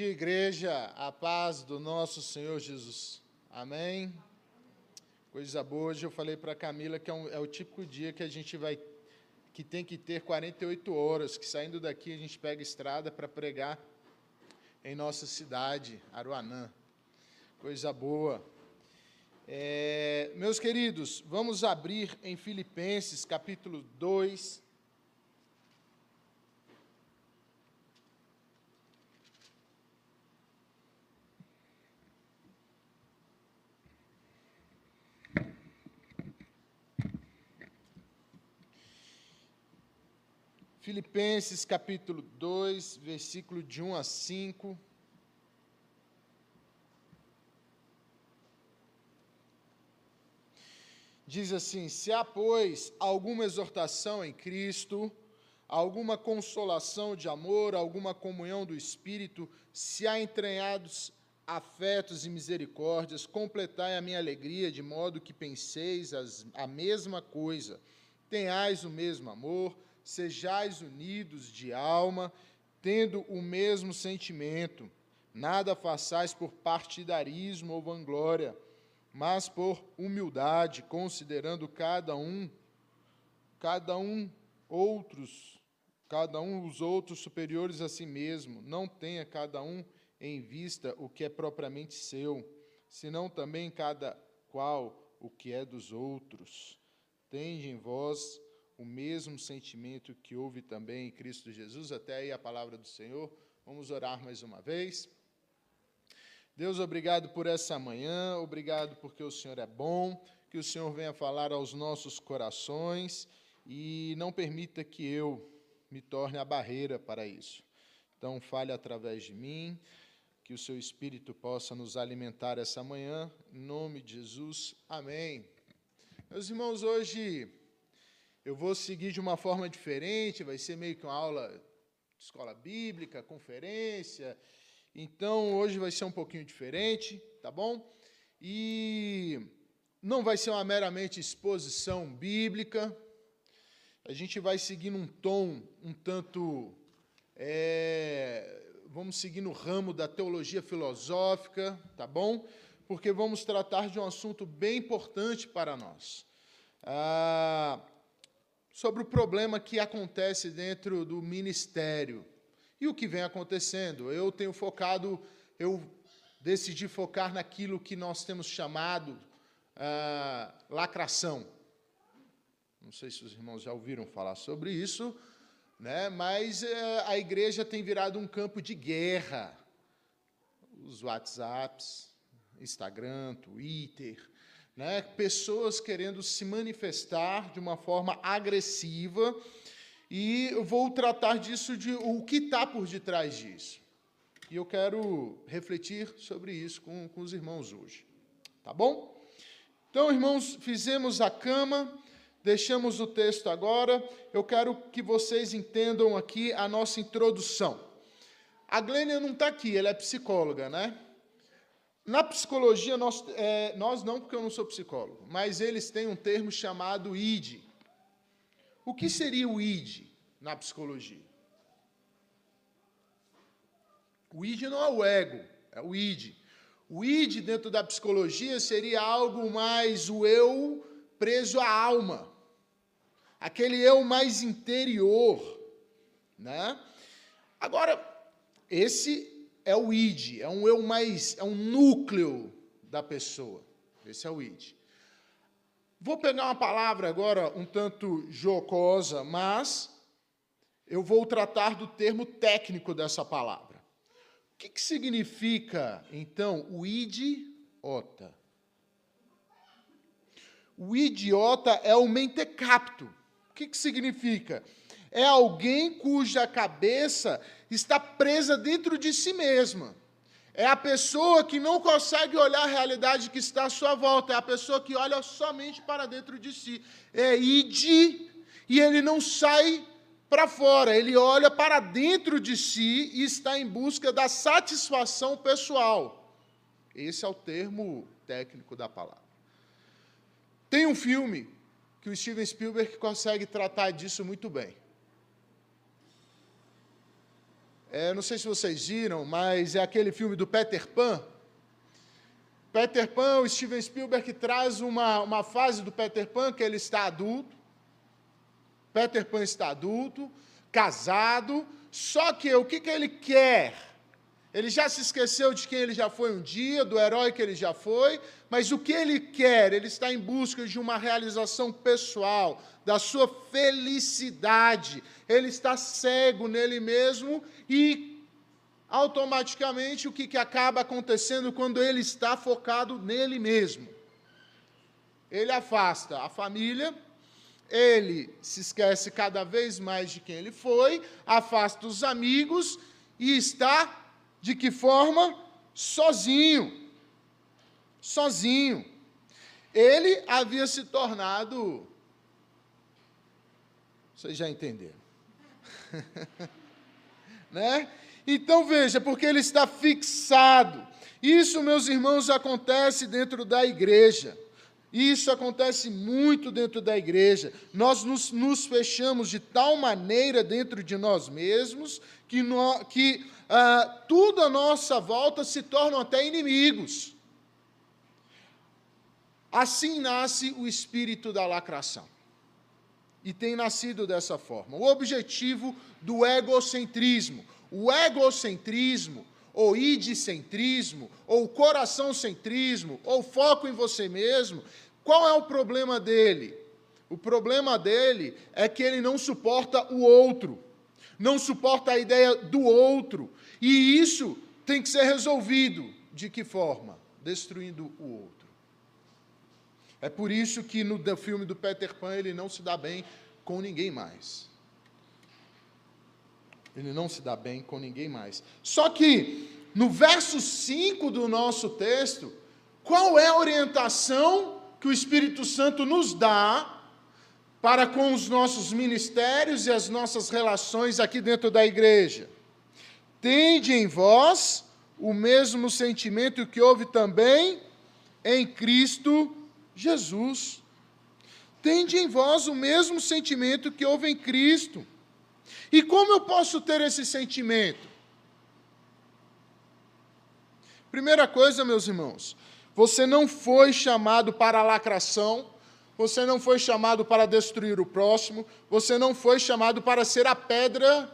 Dia, igreja. A paz do nosso Senhor Jesus. Amém. Coisa boa. Hoje eu falei para a Camila que é, um, é, o típico dia que a gente vai, que tem que ter 48 horas, que saindo daqui a gente pega estrada para pregar em nossa cidade, Aruanã. Coisa boa. É, meus queridos, vamos abrir em Filipenses capítulo 2. Filipenses capítulo 2, versículo de 1 a 5. Diz assim: Se há, pois, alguma exortação em Cristo, alguma consolação de amor, alguma comunhão do Espírito, se há entranhados afetos e misericórdias, completai a minha alegria, de modo que penseis as, a mesma coisa, tenhais o mesmo amor sejais unidos de alma, tendo o mesmo sentimento. Nada façais por partidarismo ou vanglória, mas por humildade, considerando cada um, cada um outros, cada um os outros superiores a si mesmo. Não tenha cada um em vista o que é propriamente seu, senão também cada qual o que é dos outros. Tende em vós o mesmo sentimento que houve também em Cristo Jesus. Até aí a palavra do Senhor. Vamos orar mais uma vez. Deus, obrigado por essa manhã, obrigado porque o Senhor é bom, que o Senhor venha falar aos nossos corações e não permita que eu me torne a barreira para isso. Então, fale através de mim, que o seu Espírito possa nos alimentar essa manhã, em nome de Jesus, amém. Meus irmãos, hoje eu vou seguir de uma forma diferente, vai ser meio que uma aula de escola bíblica, conferência. Então, hoje vai ser um pouquinho diferente, tá bom? E não vai ser uma meramente exposição bíblica. A gente vai seguir num tom um tanto. É, vamos seguir no ramo da teologia filosófica, tá bom? Porque vamos tratar de um assunto bem importante para nós. Ah, sobre o problema que acontece dentro do ministério e o que vem acontecendo. Eu tenho focado, eu decidi focar naquilo que nós temos chamado uh, lacração. Não sei se os irmãos já ouviram falar sobre isso, né? mas uh, a igreja tem virado um campo de guerra. Os WhatsApps, Instagram, Twitter, né? pessoas querendo se manifestar de uma forma agressiva, e eu vou tratar disso, de o que está por detrás disso. E eu quero refletir sobre isso com, com os irmãos hoje. Tá bom? Então, irmãos, fizemos a cama, deixamos o texto agora. Eu quero que vocês entendam aqui a nossa introdução. A Glênia não está aqui, ela é psicóloga, né? Na psicologia, nós, é, nós não, porque eu não sou psicólogo, mas eles têm um termo chamado ID. O que seria o ID na psicologia? O ID não é o ego, é o ID. O ID dentro da psicologia seria algo mais o eu preso à alma, aquele eu mais interior, né? Agora, esse é o id, é um eu mais, é um núcleo da pessoa. Esse é o id. Vou pegar uma palavra agora um tanto jocosa, mas eu vou tratar do termo técnico dessa palavra. O que, que significa, então, o idiota? O idiota é o mentecapto. O que, que significa? É alguém cuja cabeça está presa dentro de si mesma. É a pessoa que não consegue olhar a realidade que está à sua volta, é a pessoa que olha somente para dentro de si. É id, e ele não sai para fora, ele olha para dentro de si e está em busca da satisfação pessoal. Esse é o termo técnico da palavra. Tem um filme que o Steven Spielberg consegue tratar disso muito bem. É, não sei se vocês viram, mas é aquele filme do Peter Pan. Peter Pan, o Steven Spielberg traz uma, uma fase do Peter Pan que ele está adulto. Peter Pan está adulto, casado, só que o que, que ele quer? Ele já se esqueceu de quem ele já foi um dia, do herói que ele já foi, mas o que ele quer? Ele está em busca de uma realização pessoal, da sua felicidade. Ele está cego nele mesmo e automaticamente o que, que acaba acontecendo quando ele está focado nele mesmo? Ele afasta a família, ele se esquece cada vez mais de quem ele foi, afasta os amigos e está de que forma? Sozinho. Sozinho. Ele havia se tornado. Vocês já entenderam. né? Então veja, porque ele está fixado. Isso, meus irmãos, acontece dentro da igreja. Isso acontece muito dentro da igreja. Nós nos, nos fechamos de tal maneira dentro de nós mesmos que, no, que ah, tudo à nossa volta se tornam até inimigos. Assim nasce o espírito da lacração. E tem nascido dessa forma. O objetivo do egocentrismo. O egocentrismo, ou idicentrismo, ou coração-centrismo, ou foco em você mesmo, qual é o problema dele? O problema dele é que ele não suporta o outro, não suporta a ideia do outro, e isso tem que ser resolvido. De que forma? Destruindo o outro. É por isso que no filme do Peter Pan ele não se dá bem com ninguém mais. Ele não se dá bem com ninguém mais. Só que no verso 5 do nosso texto, qual é a orientação que o Espírito Santo nos dá para com os nossos ministérios e as nossas relações aqui dentro da igreja? Tende em vós o mesmo sentimento que houve também em Cristo Jesus. Tende em vós o mesmo sentimento que houve em Cristo. E como eu posso ter esse sentimento? Primeira coisa, meus irmãos, você não foi chamado para lacração, você não foi chamado para destruir o próximo, você não foi chamado para ser a pedra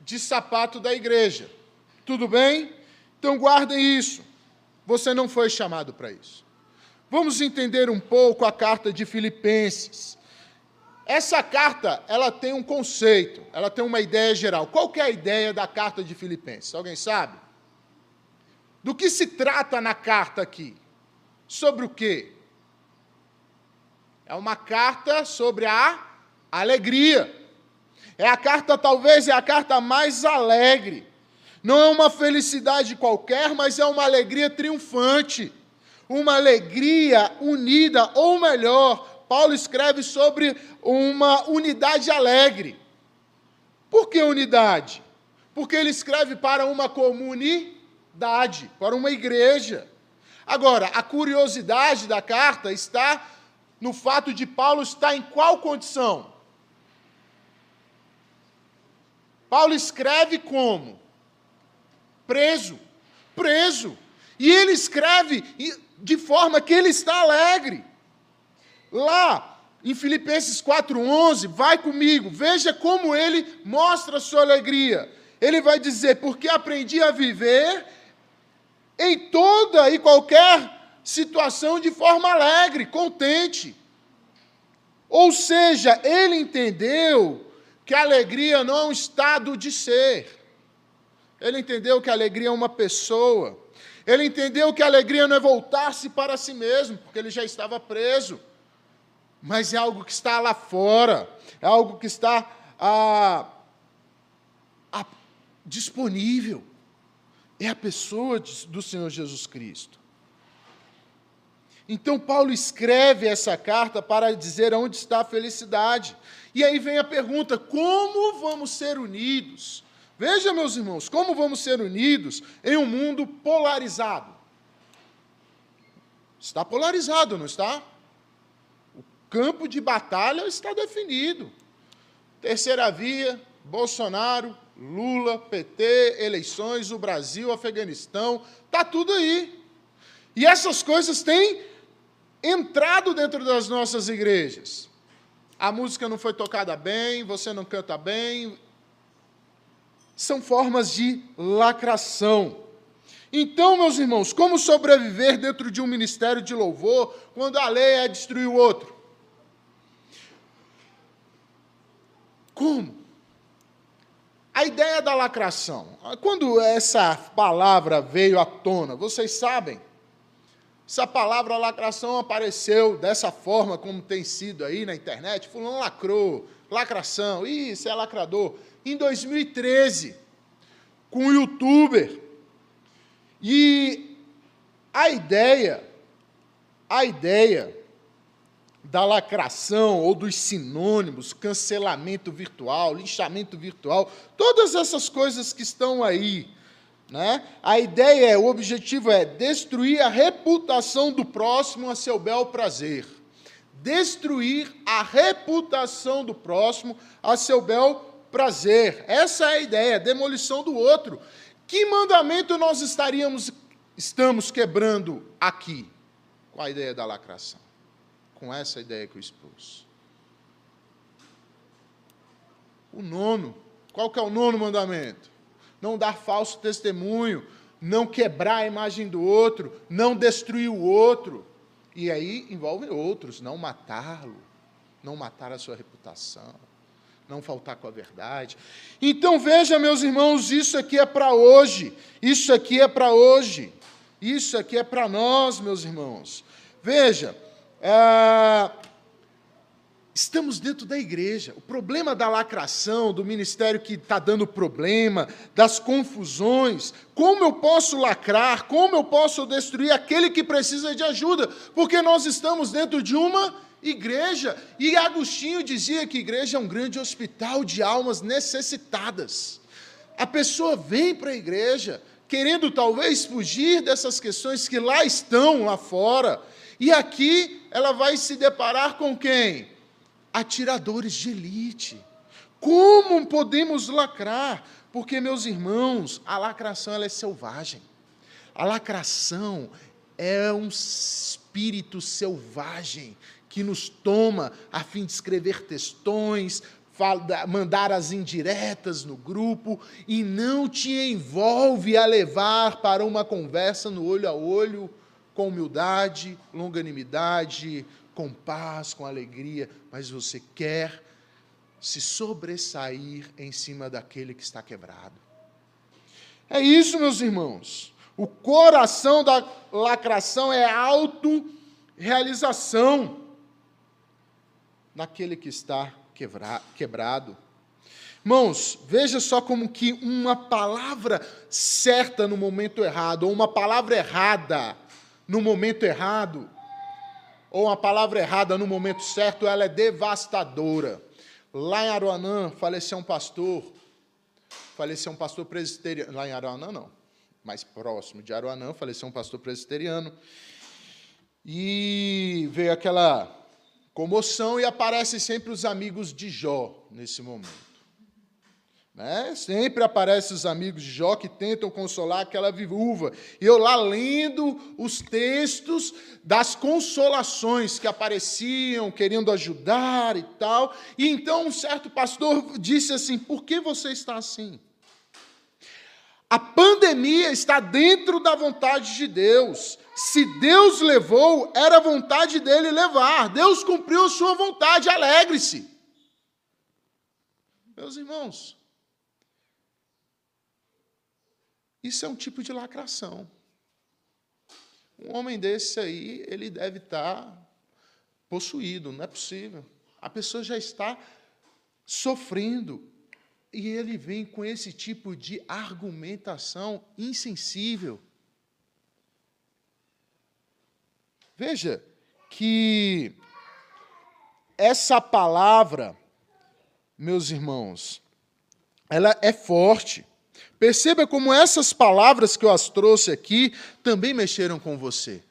de sapato da igreja. Tudo bem? Então guardem isso. Você não foi chamado para isso. Vamos entender um pouco a carta de Filipenses. Essa carta, ela tem um conceito, ela tem uma ideia geral. Qual é a ideia da carta de Filipenses? Alguém sabe? Do que se trata na carta aqui? Sobre o quê? É uma carta sobre a alegria. É a carta, talvez, é a carta mais alegre. Não é uma felicidade qualquer, mas é uma alegria triunfante. Uma alegria unida, ou melhor, Paulo escreve sobre uma unidade alegre. Por que unidade? Porque ele escreve para uma comunidade, para uma igreja. Agora, a curiosidade da carta está no fato de Paulo estar em qual condição? Paulo escreve como? Preso. Preso. E ele escreve de forma que ele está alegre. Lá, em Filipenses 4,11, vai comigo, veja como ele mostra a sua alegria. Ele vai dizer: Porque aprendi a viver em toda e qualquer situação de forma alegre, contente. Ou seja, ele entendeu que a alegria não é um estado de ser. Ele entendeu que a alegria é uma pessoa. Ele entendeu que a alegria não é voltar-se para si mesmo, porque ele já estava preso. Mas é algo que está lá fora, é algo que está ah, disponível. É a pessoa do Senhor Jesus Cristo. Então, Paulo escreve essa carta para dizer onde está a felicidade. E aí vem a pergunta: como vamos ser unidos? Veja, meus irmãos, como vamos ser unidos em um mundo polarizado. Está polarizado, não está? Campo de batalha está definido. Terceira via, Bolsonaro, Lula, PT, eleições, o Brasil, Afeganistão, está tudo aí. E essas coisas têm entrado dentro das nossas igrejas. A música não foi tocada bem, você não canta bem. São formas de lacração. Então, meus irmãos, como sobreviver dentro de um ministério de louvor quando a lei é destruir o outro? Como? A ideia da lacração. Quando essa palavra veio à tona, vocês sabem, essa palavra lacração apareceu dessa forma como tem sido aí na internet. Fulano lacrou, lacração, isso é lacrador. Em 2013, com o youtuber. E a ideia, a ideia da lacração ou dos sinônimos, cancelamento virtual, linchamento virtual, todas essas coisas que estão aí. Né? A ideia, é, o objetivo é destruir a reputação do próximo a seu bel prazer. Destruir a reputação do próximo a seu bel prazer. Essa é a ideia, demolição do outro. Que mandamento nós estaríamos estamos quebrando aqui com a ideia da lacração? Com essa ideia que eu expus. O nono, qual que é o nono mandamento? Não dar falso testemunho, não quebrar a imagem do outro, não destruir o outro. E aí envolve outros, não matá-lo, não matar a sua reputação, não faltar com a verdade. Então veja, meus irmãos, isso aqui é para hoje, isso aqui é para hoje, isso aqui é para nós, meus irmãos. Veja, é, estamos dentro da igreja. O problema da lacração, do ministério que está dando problema, das confusões, como eu posso lacrar, como eu posso destruir aquele que precisa de ajuda? Porque nós estamos dentro de uma igreja. E Agostinho dizia que igreja é um grande hospital de almas necessitadas. A pessoa vem para a igreja querendo talvez fugir dessas questões que lá estão, lá fora. E aqui ela vai se deparar com quem? Atiradores de elite. Como podemos lacrar? Porque, meus irmãos, a lacração ela é selvagem. A lacração é um espírito selvagem que nos toma a fim de escrever textões, mandar as indiretas no grupo e não te envolve a levar para uma conversa no olho a olho com humildade, longanimidade, com paz, com alegria, mas você quer se sobressair em cima daquele que está quebrado. É isso, meus irmãos. O coração da lacração é auto-realização naquele que está quebrado. Irmãos, veja só como que uma palavra certa no momento errado, ou uma palavra errada, no momento errado, ou uma palavra errada no momento certo, ela é devastadora. Lá em Aruanã, faleceu um pastor, faleceu um pastor presbiteriano, lá em Aruanã não, mais próximo de Aruanã, faleceu um pastor presbiteriano, e veio aquela comoção e aparecem sempre os amigos de Jó nesse momento. Né? Sempre aparecem os amigos de Jó que tentam consolar aquela viúva. E eu lá lendo os textos das consolações que apareciam, querendo ajudar e tal. E então um certo pastor disse assim: Por que você está assim? A pandemia está dentro da vontade de Deus. Se Deus levou, era vontade dele levar. Deus cumpriu a sua vontade, alegre-se. Meus irmãos, Isso é um tipo de lacração. Um homem desse aí, ele deve estar possuído, não é possível. A pessoa já está sofrendo. E ele vem com esse tipo de argumentação insensível. Veja que essa palavra, meus irmãos, ela é forte. Perceba como essas palavras que eu as trouxe aqui também mexeram com você.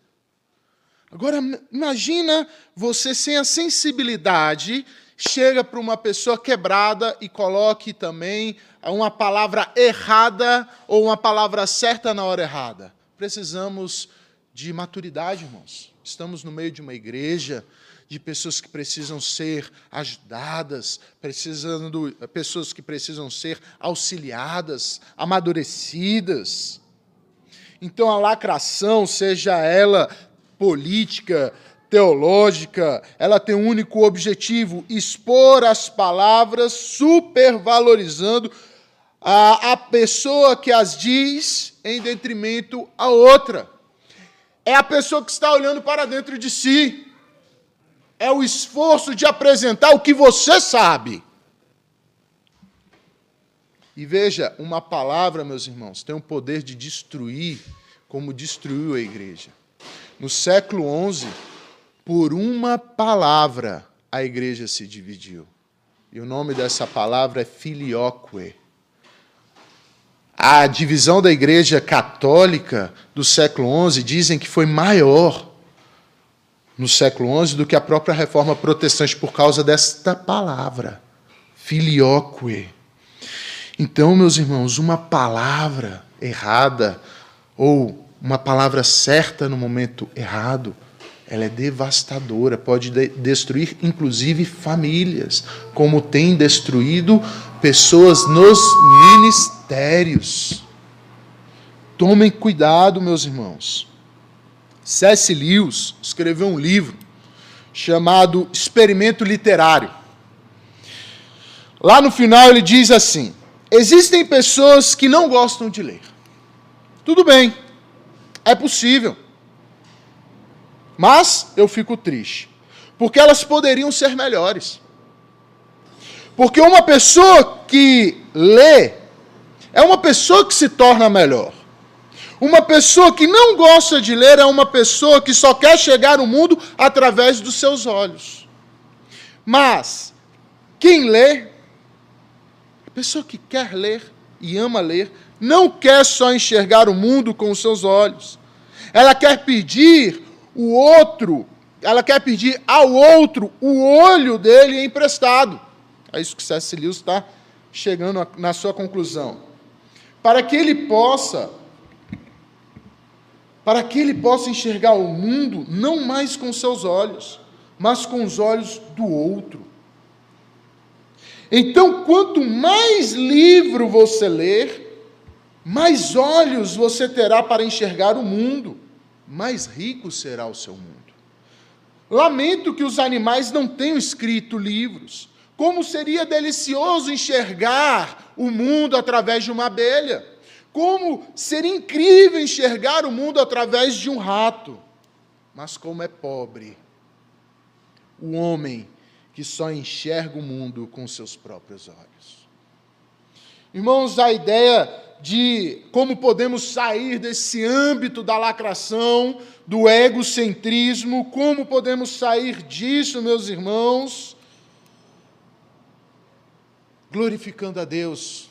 Agora, imagina você sem a sensibilidade chega para uma pessoa quebrada e coloque também uma palavra errada ou uma palavra certa na hora errada. Precisamos de maturidade, irmãos. Estamos no meio de uma igreja de pessoas que precisam ser ajudadas, precisando, pessoas que precisam ser auxiliadas, amadurecidas. Então a lacração, seja ela política, teológica, ela tem um único objetivo: expor as palavras, supervalorizando a, a pessoa que as diz em detrimento à outra. É a pessoa que está olhando para dentro de si. É o esforço de apresentar o que você sabe. E veja, uma palavra, meus irmãos, tem o poder de destruir, como destruiu a igreja. No século XI, por uma palavra, a igreja se dividiu. E o nome dessa palavra é filioque. A divisão da igreja católica do século XI dizem que foi maior no século XI do que a própria reforma protestante por causa desta palavra, filioque. Então, meus irmãos, uma palavra errada ou uma palavra certa no momento errado, ela é devastadora, pode de destruir inclusive famílias, como tem destruído pessoas nos ministérios. Tomem cuidado, meus irmãos. C.S. Lewis escreveu um livro chamado Experimento Literário. Lá no final ele diz assim: Existem pessoas que não gostam de ler. Tudo bem, é possível. Mas eu fico triste, porque elas poderiam ser melhores. Porque uma pessoa que lê é uma pessoa que se torna melhor. Uma pessoa que não gosta de ler é uma pessoa que só quer chegar no mundo através dos seus olhos. Mas quem lê, a pessoa que quer ler e ama ler, não quer só enxergar o mundo com os seus olhos. Ela quer pedir o outro, ela quer pedir ao outro o olho dele emprestado. É isso que C.S. Está chegando na sua conclusão. Para que ele possa para que ele possa enxergar o mundo não mais com seus olhos, mas com os olhos do outro. Então, quanto mais livro você ler, mais olhos você terá para enxergar o mundo, mais rico será o seu mundo. Lamento que os animais não tenham escrito livros. Como seria delicioso enxergar o mundo através de uma abelha. Como seria incrível enxergar o mundo através de um rato. Mas como é pobre o homem que só enxerga o mundo com seus próprios olhos. Irmãos, a ideia de como podemos sair desse âmbito da lacração, do egocentrismo, como podemos sair disso, meus irmãos, glorificando a Deus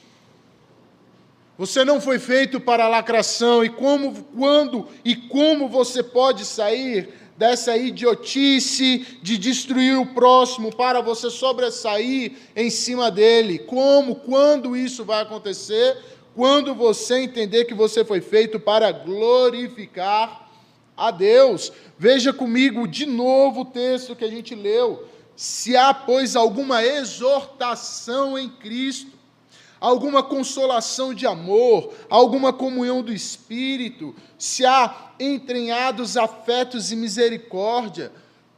você não foi feito para lacração e como, quando e como você pode sair dessa idiotice de destruir o próximo para você sobressair em cima dele? Como, quando isso vai acontecer? Quando você entender que você foi feito para glorificar a Deus. Veja comigo de novo o texto que a gente leu. Se há, pois, alguma exortação em Cristo, alguma consolação de amor, alguma comunhão do Espírito, se há entranhados afetos e misericórdia,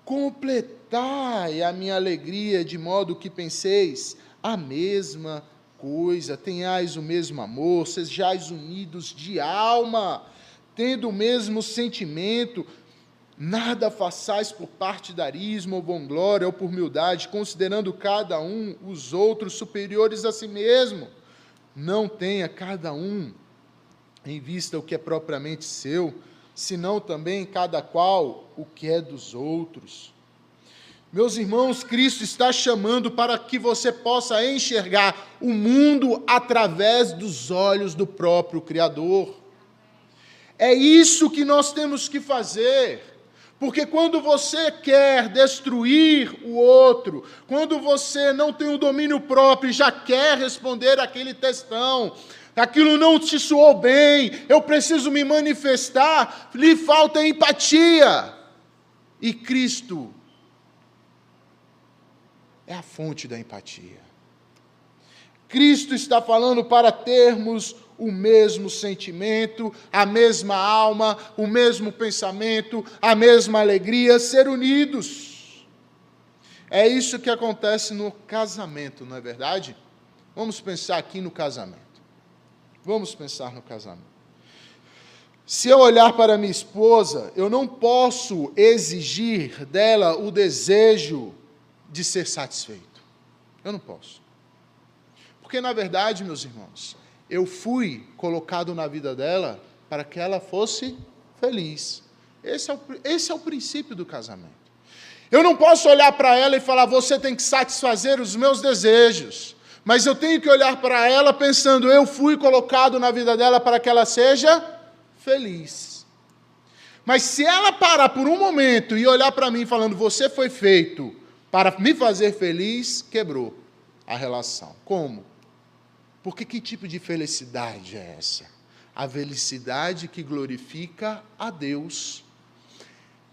completai a minha alegria de modo que penseis a mesma coisa, tenhais o mesmo amor, sejais unidos de alma, tendo o mesmo sentimento, Nada façais por partidarismo ou vanglória ou por humildade, considerando cada um os outros superiores a si mesmo. Não tenha cada um em vista o que é propriamente seu, senão também cada qual o que é dos outros. Meus irmãos, Cristo está chamando para que você possa enxergar o mundo através dos olhos do próprio Criador. É isso que nós temos que fazer. Porque quando você quer destruir o outro, quando você não tem o domínio próprio e já quer responder aquele textão, aquilo não te soou bem, eu preciso me manifestar, lhe falta empatia. E Cristo é a fonte da empatia. Cristo está falando para termos o mesmo sentimento, a mesma alma, o mesmo pensamento, a mesma alegria, ser unidos. É isso que acontece no casamento, não é verdade? Vamos pensar aqui no casamento. Vamos pensar no casamento. Se eu olhar para minha esposa, eu não posso exigir dela o desejo de ser satisfeito. Eu não posso. Porque, na verdade, meus irmãos, eu fui colocado na vida dela para que ela fosse feliz. Esse é o, esse é o princípio do casamento. Eu não posso olhar para ela e falar, você tem que satisfazer os meus desejos. Mas eu tenho que olhar para ela pensando, eu fui colocado na vida dela para que ela seja feliz. Mas se ela parar por um momento e olhar para mim falando, você foi feito para me fazer feliz, quebrou a relação. Como? Porque que tipo de felicidade é essa? A felicidade que glorifica a Deus.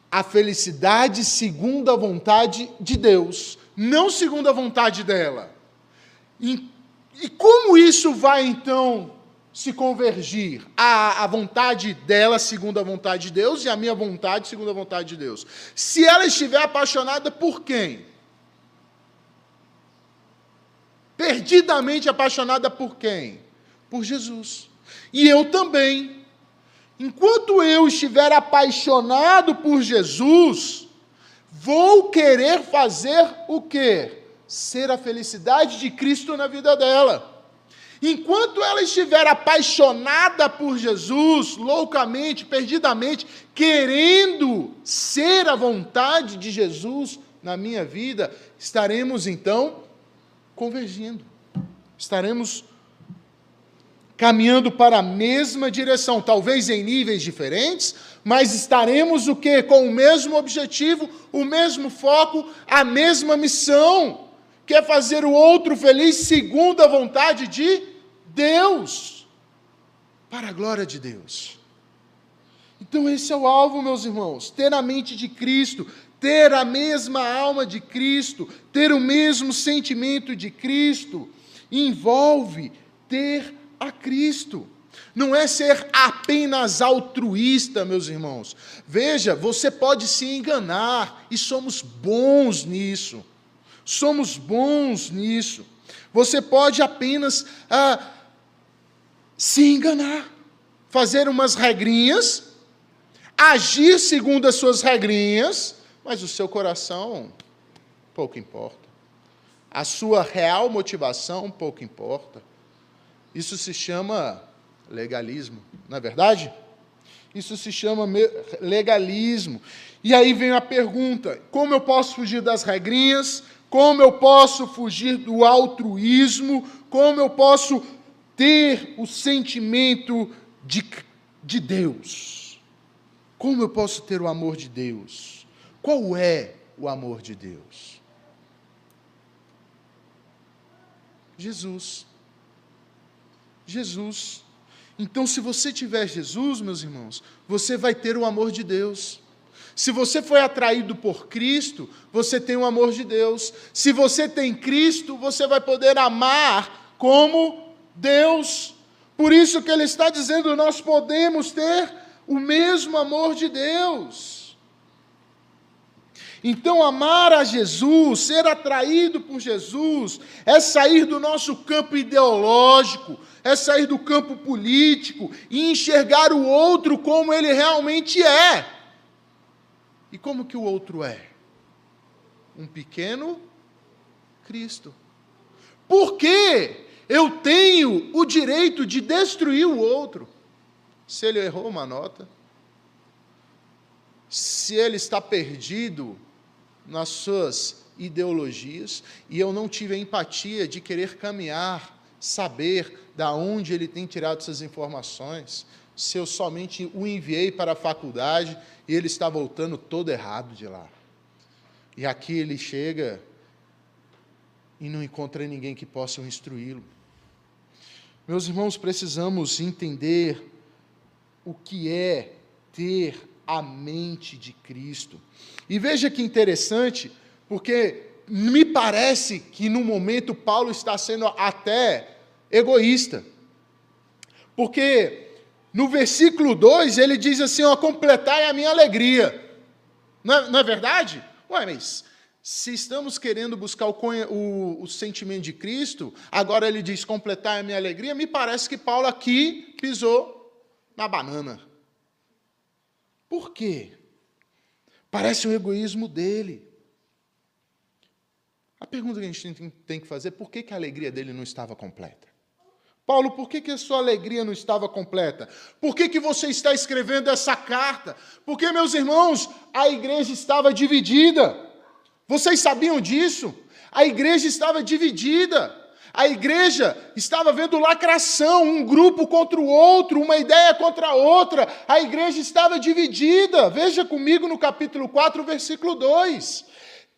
A felicidade segundo a vontade de Deus, não segundo a vontade dela. E, e como isso vai então se convergir? A, a vontade dela segundo a vontade de Deus e a minha vontade segundo a vontade de Deus. Se ela estiver apaixonada por quem? Perdidamente apaixonada por quem? Por Jesus. E eu também. Enquanto eu estiver apaixonado por Jesus, vou querer fazer o quê? Ser a felicidade de Cristo na vida dela. Enquanto ela estiver apaixonada por Jesus, loucamente, perdidamente, querendo ser a vontade de Jesus na minha vida, estaremos então convergindo. Estaremos caminhando para a mesma direção, talvez em níveis diferentes, mas estaremos o que com o mesmo objetivo, o mesmo foco, a mesma missão, que é fazer o outro feliz segundo a vontade de Deus, para a glória de Deus. Então esse é o alvo, meus irmãos, ter a mente de Cristo, ter a mesma alma de Cristo, ter o mesmo sentimento de Cristo, envolve ter a Cristo. Não é ser apenas altruísta, meus irmãos. Veja, você pode se enganar, e somos bons nisso. Somos bons nisso. Você pode apenas ah, se enganar, fazer umas regrinhas, agir segundo as suas regrinhas, mas o seu coração pouco importa. A sua real motivação pouco importa. Isso se chama legalismo, não é verdade? Isso se chama legalismo. E aí vem a pergunta: como eu posso fugir das regrinhas? Como eu posso fugir do altruísmo? Como eu posso ter o sentimento de, de Deus? Como eu posso ter o amor de Deus? Qual é o amor de Deus? Jesus. Jesus. Então, se você tiver Jesus, meus irmãos, você vai ter o amor de Deus. Se você foi atraído por Cristo, você tem o amor de Deus. Se você tem Cristo, você vai poder amar como Deus. Por isso que ele está dizendo, nós podemos ter o mesmo amor de Deus. Então, amar a Jesus, ser atraído por Jesus, é sair do nosso campo ideológico, é sair do campo político e enxergar o outro como ele realmente é. E como que o outro é? Um pequeno Cristo. Por que eu tenho o direito de destruir o outro? Se ele errou uma nota, se ele está perdido nas suas ideologias e eu não tive a empatia de querer caminhar saber da onde ele tem tirado essas informações, se eu somente o enviei para a faculdade e ele está voltando todo errado de lá. E aqui ele chega e não encontra ninguém que possa instruí-lo. Meus irmãos, precisamos entender o que é ter a mente de Cristo. E veja que interessante, porque me parece que no momento Paulo está sendo até egoísta. Porque no versículo 2 ele diz assim: ó, completai a minha alegria. Não é, não é verdade? Ué, mas se estamos querendo buscar o, o, o, sentimento de Cristo, agora ele diz completar a minha alegria, me parece que Paulo aqui pisou na banana. Por quê? Parece o egoísmo dele. A pergunta que a gente tem que fazer é por que, que a alegria dele não estava completa? Paulo, por que, que a sua alegria não estava completa? Por que, que você está escrevendo essa carta? Porque, meus irmãos, a igreja estava dividida. Vocês sabiam disso? A igreja estava dividida. A igreja estava vendo lacração, um grupo contra o outro, uma ideia contra a outra. A igreja estava dividida. Veja comigo no capítulo 4, versículo 2.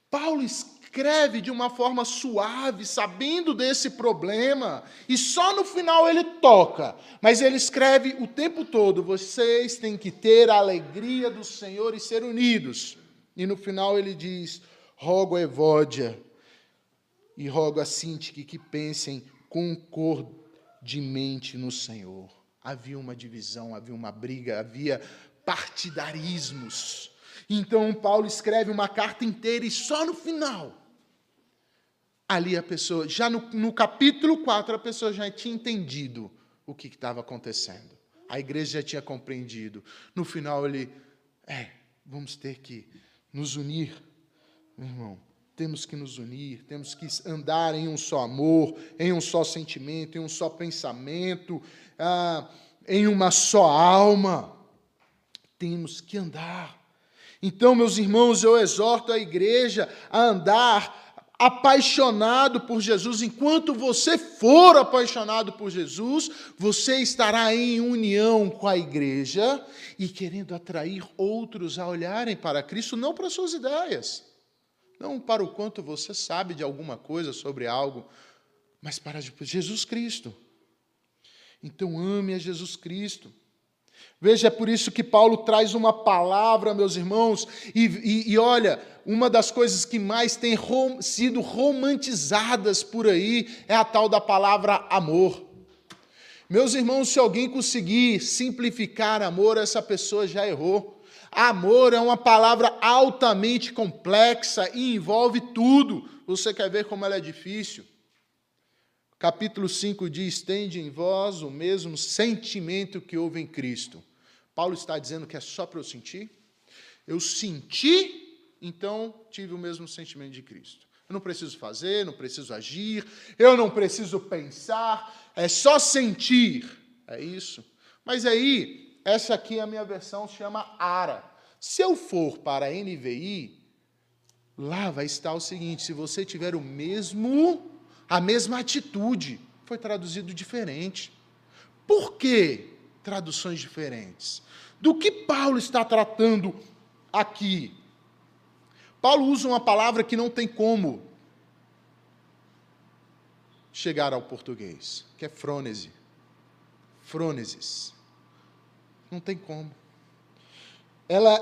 Paulo escreve de uma forma suave, sabendo desse problema, e só no final ele toca. Mas ele escreve o tempo todo: vocês têm que ter a alegria do Senhor e ser unidos. E no final ele diz: rogo a Evódia e rogo a Sintique que pensem concordemente no Senhor. Havia uma divisão, havia uma briga, havia partidarismos. Então Paulo escreve uma carta inteira e só no final, ali a pessoa, já no, no capítulo 4, a pessoa já tinha entendido o que estava acontecendo. A igreja já tinha compreendido. No final ele, é, vamos ter que nos unir, meu irmão temos que nos unir, temos que andar em um só amor, em um só sentimento, em um só pensamento, ah, em uma só alma. Temos que andar. Então, meus irmãos, eu exorto a igreja a andar apaixonado por Jesus. Enquanto você for apaixonado por Jesus, você estará em união com a igreja e querendo atrair outros a olharem para Cristo, não para suas ideias não para o quanto você sabe de alguma coisa sobre algo, mas para Jesus Cristo. Então ame a Jesus Cristo. Veja, é por isso que Paulo traz uma palavra, meus irmãos, e, e, e olha, uma das coisas que mais tem rom, sido romantizadas por aí é a tal da palavra amor. Meus irmãos, se alguém conseguir simplificar amor, essa pessoa já errou. Amor é uma palavra altamente complexa e envolve tudo. Você quer ver como ela é difícil? Capítulo 5 diz: Tende em vós o mesmo sentimento que houve em Cristo. Paulo está dizendo que é só para eu sentir? Eu senti, então tive o mesmo sentimento de Cristo. Eu não preciso fazer, não preciso agir, eu não preciso pensar, é só sentir. É isso. Mas aí, essa aqui é a minha versão, se chama ARA. Se eu for para a NVI, lá vai estar o seguinte: se você tiver o mesmo, a mesma atitude, foi traduzido diferente. Por que traduções diferentes? Do que Paulo está tratando aqui? Paulo usa uma palavra que não tem como chegar ao português, que é frônese. Frônesis. Não tem como. Ela,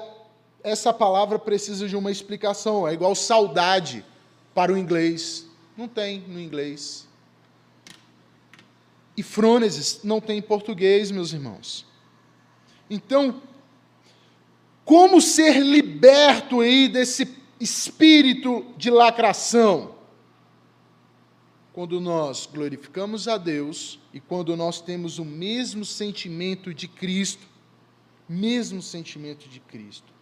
essa palavra precisa de uma explicação. É igual saudade para o inglês. Não tem no inglês. E frônesis não tem em português, meus irmãos. Então, como ser liberto aí desse espírito de lacração? Quando nós glorificamos a Deus e quando nós temos o mesmo sentimento de Cristo, mesmo sentimento de Cristo.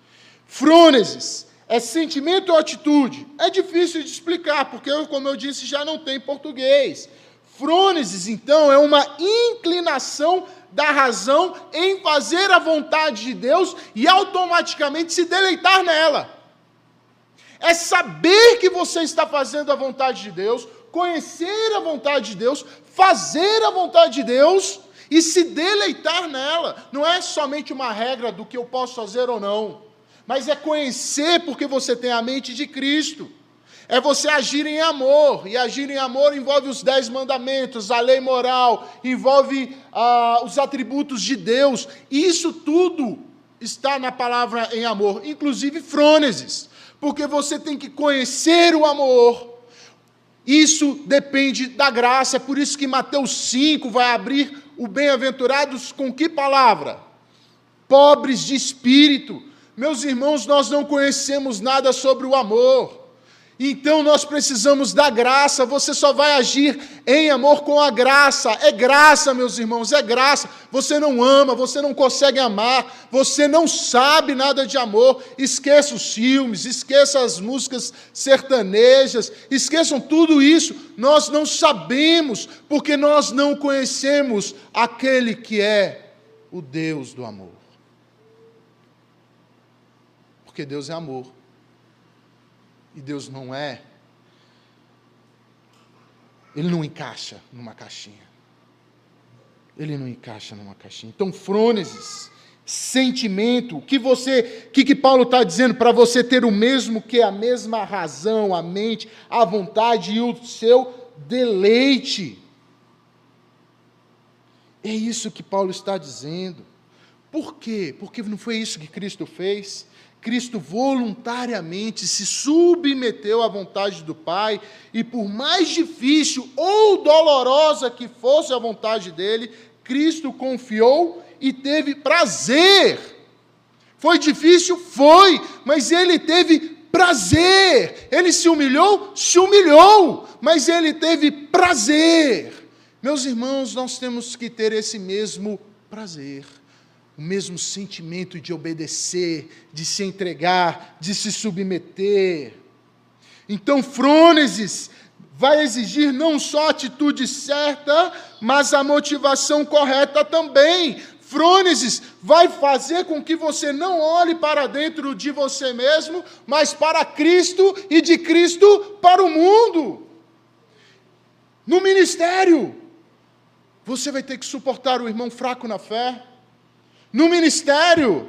Frônesis é sentimento ou atitude? É difícil de explicar, porque, como eu disse, já não tem português. Frônesis, então, é uma inclinação da razão em fazer a vontade de Deus e automaticamente se deleitar nela. É saber que você está fazendo a vontade de Deus, conhecer a vontade de Deus, fazer a vontade de Deus e se deleitar nela. Não é somente uma regra do que eu posso fazer ou não, mas é conhecer porque você tem a mente de Cristo. É você agir em amor, e agir em amor envolve os dez mandamentos, a lei moral, envolve ah, os atributos de Deus. Isso tudo está na palavra em amor, inclusive frôneses, porque você tem que conhecer o amor. Isso depende da graça, é por isso que Mateus 5 vai abrir o bem-aventurados com que palavra? Pobres de espírito. Meus irmãos, nós não conhecemos nada sobre o amor. Então nós precisamos da graça, você só vai agir em amor com a graça. É graça, meus irmãos, é graça. Você não ama, você não consegue amar, você não sabe nada de amor. Esqueça os filmes, esqueça as músicas sertanejas, esqueçam tudo isso. Nós não sabemos, porque nós não conhecemos aquele que é o Deus do amor. Porque Deus é amor. E Deus não é. Ele não encaixa numa caixinha. Ele não encaixa numa caixinha. Então, frônesis, sentimento, que você, que que Paulo está dizendo para você ter o mesmo que a mesma razão, a mente, a vontade e o seu deleite. É isso que Paulo está dizendo. Por quê? Porque não foi isso que Cristo fez. Cristo voluntariamente se submeteu à vontade do Pai, e por mais difícil ou dolorosa que fosse a vontade dele, Cristo confiou e teve prazer. Foi difícil? Foi, mas ele teve prazer. Ele se humilhou? Se humilhou, mas ele teve prazer. Meus irmãos, nós temos que ter esse mesmo prazer o mesmo sentimento de obedecer, de se entregar, de se submeter. Então, frônesis vai exigir não só a atitude certa, mas a motivação correta também. Frônesis vai fazer com que você não olhe para dentro de você mesmo, mas para Cristo e de Cristo para o mundo. No ministério, você vai ter que suportar o irmão fraco na fé no ministério,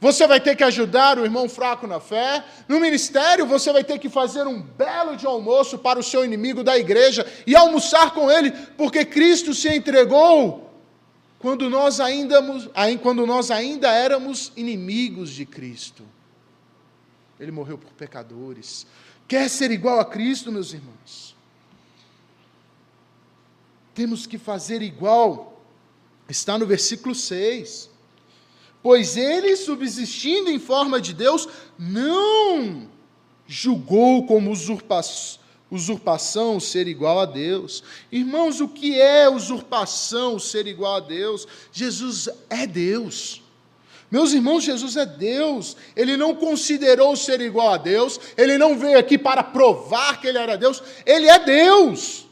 você vai ter que ajudar o irmão fraco na fé. No ministério, você vai ter que fazer um belo de almoço para o seu inimigo da igreja e almoçar com ele, porque Cristo se entregou quando nós ainda, quando nós ainda éramos inimigos de Cristo. Ele morreu por pecadores. Quer ser igual a Cristo, meus irmãos? Temos que fazer igual. Está no versículo 6 pois ele, subsistindo em forma de Deus, não julgou como usurpação ser igual a Deus. Irmãos, o que é usurpação ser igual a Deus? Jesus é Deus. Meus irmãos, Jesus é Deus, ele não considerou ser igual a Deus, ele não veio aqui para provar que ele era Deus, ele é Deus.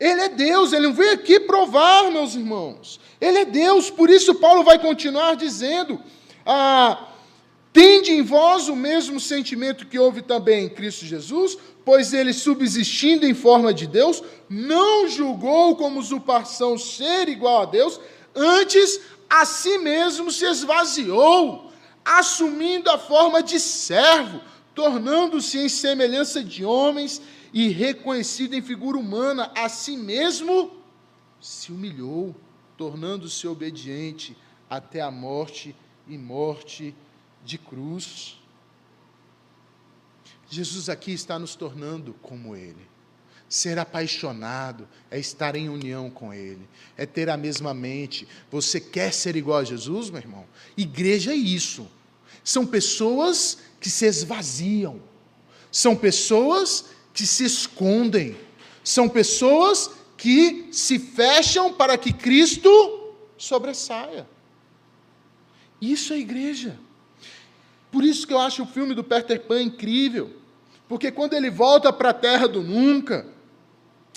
Ele é Deus, ele não veio aqui provar, meus irmãos. Ele é Deus, por isso Paulo vai continuar dizendo: ah, tende em vós o mesmo sentimento que houve também em Cristo Jesus, pois ele, subsistindo em forma de Deus, não julgou como usurpação ser igual a Deus, antes a si mesmo se esvaziou, assumindo a forma de servo, tornando-se em semelhança de homens e reconhecido em figura humana, a si mesmo se humilhou tornando-se obediente até a morte e morte de cruz. Jesus aqui está nos tornando como Ele. Ser apaixonado é estar em união com Ele, é ter a mesma mente. Você quer ser igual a Jesus, meu irmão? Igreja é isso. São pessoas que se esvaziam, são pessoas que se escondem, são pessoas que se fecham para que Cristo sobressaia. Isso é igreja. Por isso que eu acho o filme do Peter Pan incrível, porque quando ele volta para a terra do nunca,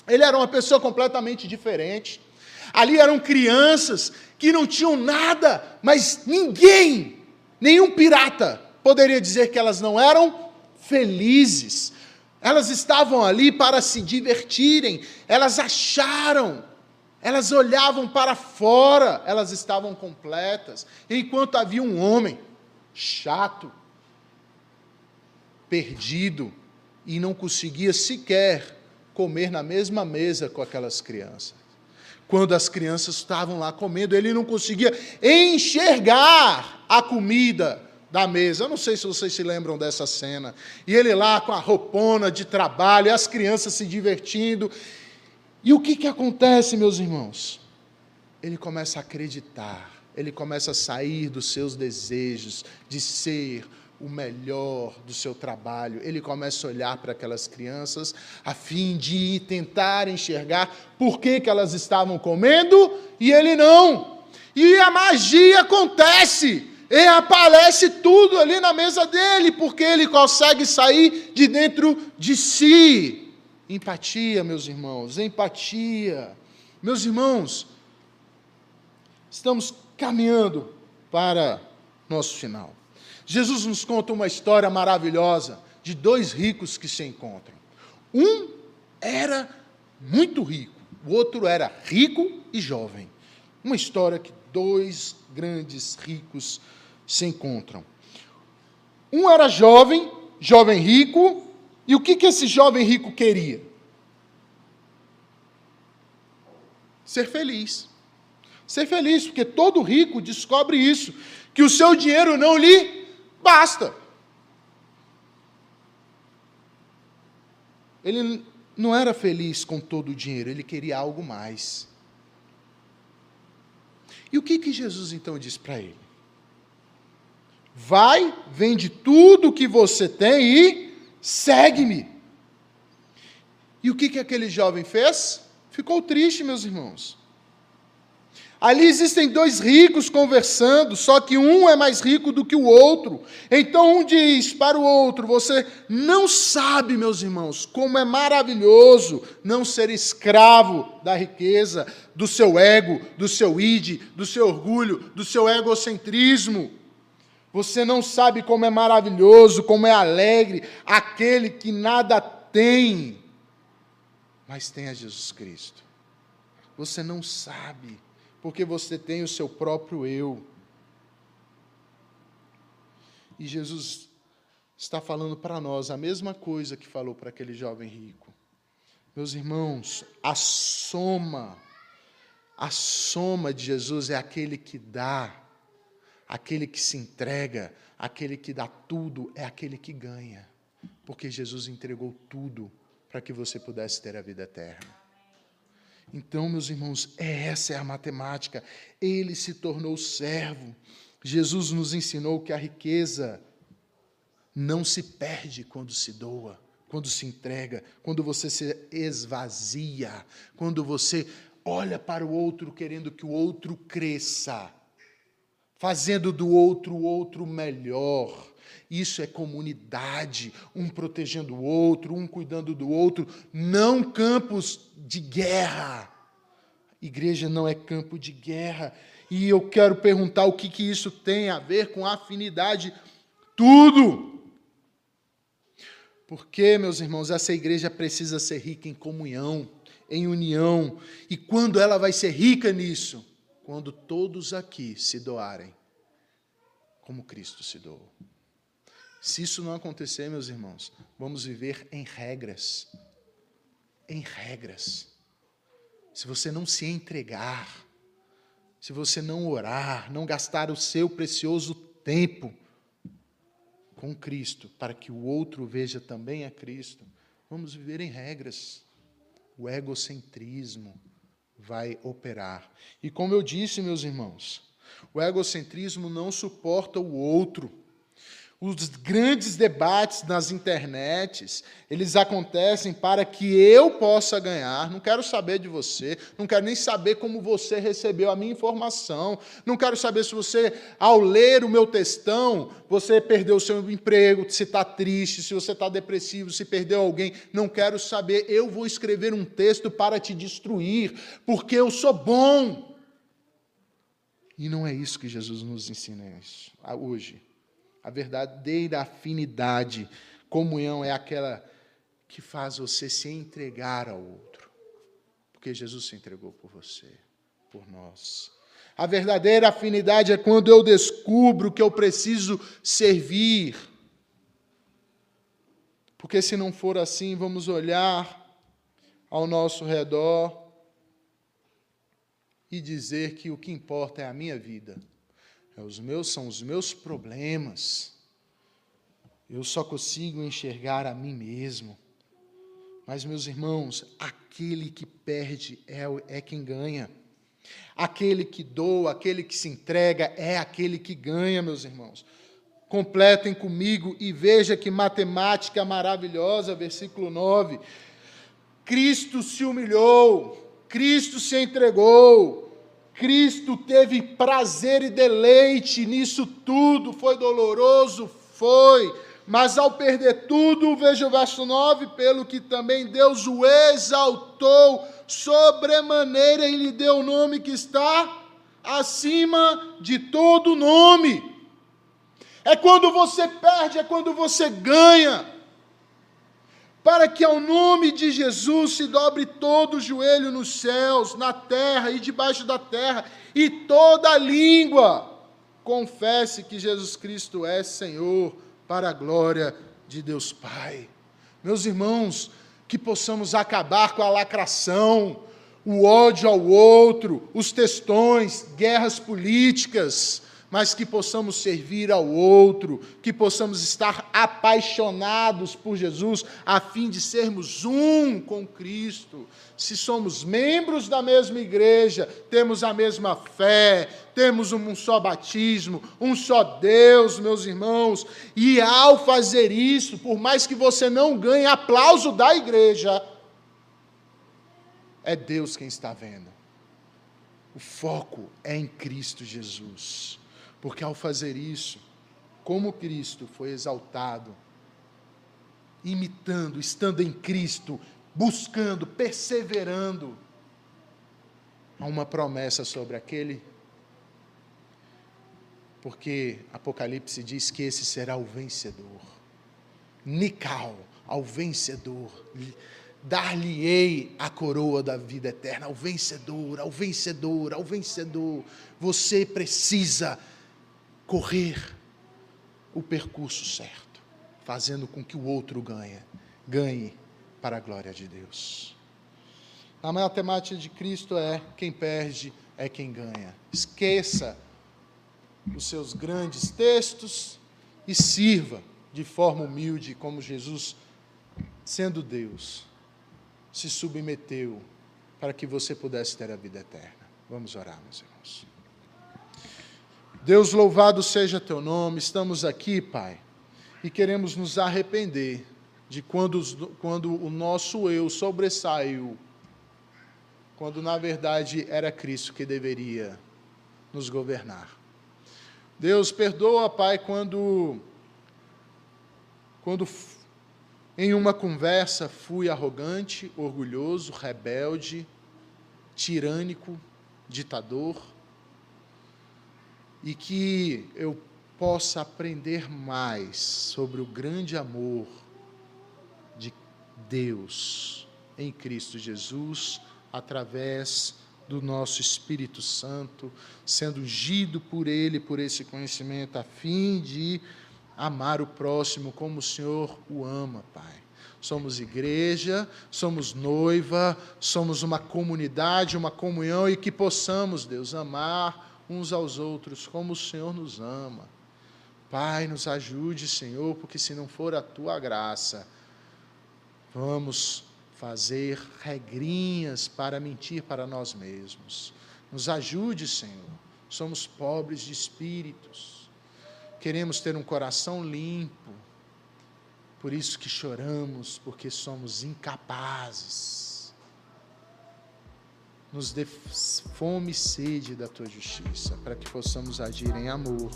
ele era uma pessoa completamente diferente. Ali eram crianças que não tinham nada, mas ninguém, nenhum pirata, poderia dizer que elas não eram felizes. Elas estavam ali para se divertirem, elas acharam, elas olhavam para fora, elas estavam completas, enquanto havia um homem chato, perdido e não conseguia sequer comer na mesma mesa com aquelas crianças. Quando as crianças estavam lá comendo, ele não conseguia enxergar a comida da mesa. Eu não sei se vocês se lembram dessa cena. E ele lá com a roupona de trabalho, e as crianças se divertindo. E o que, que acontece, meus irmãos? Ele começa a acreditar, ele começa a sair dos seus desejos de ser o melhor do seu trabalho. Ele começa a olhar para aquelas crianças a fim de tentar enxergar por que, que elas estavam comendo e ele não. E a magia acontece. E aparece tudo ali na mesa dele, porque ele consegue sair de dentro de si. Empatia, meus irmãos, empatia. Meus irmãos, estamos caminhando para nosso final. Jesus nos conta uma história maravilhosa de dois ricos que se encontram. Um era muito rico, o outro era rico e jovem. Uma história que dois grandes ricos se encontram. Um era jovem, jovem rico, e o que, que esse jovem rico queria? Ser feliz. Ser feliz, porque todo rico descobre isso, que o seu dinheiro não lhe basta. Ele não era feliz com todo o dinheiro, ele queria algo mais. E o que, que Jesus então diz para ele? Vai, vende tudo o que você tem e segue-me. E o que, que aquele jovem fez? Ficou triste, meus irmãos. Ali existem dois ricos conversando, só que um é mais rico do que o outro. Então um diz para o outro: Você não sabe, meus irmãos, como é maravilhoso não ser escravo da riqueza, do seu ego, do seu id, do seu orgulho, do seu egocentrismo. Você não sabe como é maravilhoso, como é alegre aquele que nada tem, mas tem a Jesus Cristo. Você não sabe, porque você tem o seu próprio eu. E Jesus está falando para nós a mesma coisa que falou para aquele jovem rico. Meus irmãos, a soma, a soma de Jesus é aquele que dá Aquele que se entrega, aquele que dá tudo, é aquele que ganha. Porque Jesus entregou tudo para que você pudesse ter a vida eterna. Então, meus irmãos, é essa é a matemática. Ele se tornou servo. Jesus nos ensinou que a riqueza não se perde quando se doa, quando se entrega, quando você se esvazia, quando você olha para o outro querendo que o outro cresça fazendo do outro o outro melhor. Isso é comunidade, um protegendo o outro, um cuidando do outro, não campos de guerra. Igreja não é campo de guerra. E eu quero perguntar o que, que isso tem a ver com afinidade. Tudo! Porque, meus irmãos, essa igreja precisa ser rica em comunhão, em união. E quando ela vai ser rica nisso? Quando todos aqui se doarem como Cristo se doou. Se isso não acontecer, meus irmãos, vamos viver em regras. Em regras. Se você não se entregar, se você não orar, não gastar o seu precioso tempo com Cristo, para que o outro veja também a Cristo, vamos viver em regras. O egocentrismo, vai operar. E como eu disse, meus irmãos, o egocentrismo não suporta o outro. Os grandes debates nas internets, eles acontecem para que eu possa ganhar. Não quero saber de você, não quero nem saber como você recebeu a minha informação. Não quero saber se você, ao ler o meu textão, você perdeu o seu emprego, se está triste, se você está depressivo, se perdeu alguém. Não quero saber. Eu vou escrever um texto para te destruir, porque eu sou bom. E não é isso que Jesus nos ensina hoje. A verdadeira afinidade, comunhão é aquela que faz você se entregar ao outro. Porque Jesus se entregou por você, por nós. A verdadeira afinidade é quando eu descubro que eu preciso servir. Porque se não for assim, vamos olhar ao nosso redor e dizer que o que importa é a minha vida. É os meus são os meus problemas. Eu só consigo enxergar a mim mesmo. Mas meus irmãos, aquele que perde é, é quem ganha. Aquele que doa, aquele que se entrega, é aquele que ganha, meus irmãos. Completem comigo e veja que matemática maravilhosa, versículo 9. Cristo se humilhou, Cristo se entregou, Cristo teve prazer e deleite nisso tudo, foi doloroso, foi, mas ao perder tudo, veja o verso 9, pelo que também Deus o exaltou sobremaneira e lhe deu o nome que está acima de todo nome. É quando você perde, é quando você ganha. Para que ao nome de Jesus se dobre todo o joelho nos céus, na terra e debaixo da terra, e toda língua confesse que Jesus Cristo é Senhor, para a glória de Deus Pai. Meus irmãos, que possamos acabar com a lacração, o ódio ao outro, os textões, guerras políticas, mas que possamos servir ao outro, que possamos estar apaixonados por Jesus, a fim de sermos um com Cristo. Se somos membros da mesma igreja, temos a mesma fé, temos um só batismo, um só Deus, meus irmãos, e ao fazer isso, por mais que você não ganhe aplauso da igreja, é Deus quem está vendo. O foco é em Cristo Jesus. Porque ao fazer isso, como Cristo foi exaltado, imitando, estando em Cristo, buscando, perseverando, há uma promessa sobre aquele. Porque Apocalipse diz que esse será o vencedor. Nical, ao vencedor. Dar-lhe-ei a coroa da vida eterna, ao vencedor, ao vencedor, ao vencedor. Você precisa correr o percurso certo, fazendo com que o outro ganhe, ganhe para a glória de Deus. A matemática de Cristo é quem perde é quem ganha. Esqueça os seus grandes textos e sirva de forma humilde como Jesus, sendo Deus, se submeteu para que você pudesse ter a vida eterna. Vamos orar, meus irmãos. Deus, louvado seja teu nome, estamos aqui, Pai, e queremos nos arrepender de quando, quando o nosso eu sobressaiu, quando na verdade era Cristo que deveria nos governar. Deus, perdoa, Pai, quando, quando em uma conversa fui arrogante, orgulhoso, rebelde, tirânico, ditador e que eu possa aprender mais sobre o grande amor de Deus em Cristo Jesus, através do nosso Espírito Santo, sendo ungido por Ele, por esse conhecimento, a fim de amar o próximo como o Senhor o ama, Pai. Somos igreja, somos noiva, somos uma comunidade, uma comunhão e que possamos, Deus, amar uns aos outros, como o Senhor nos ama. Pai, nos ajude, Senhor, porque se não for a tua graça, vamos fazer regrinhas para mentir para nós mesmos. Nos ajude, Senhor. Somos pobres de espíritos. Queremos ter um coração limpo. Por isso que choramos, porque somos incapazes nos dê fome e sede da tua justiça, para que possamos agir em amor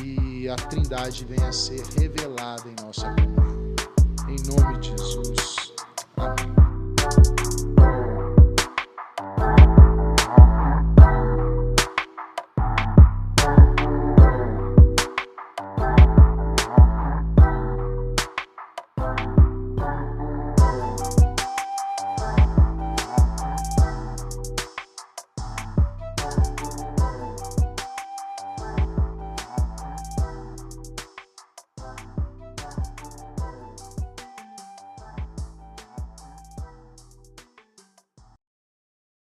e a Trindade venha a ser revelada em nossa comunhão. Em nome de Jesus. Amém.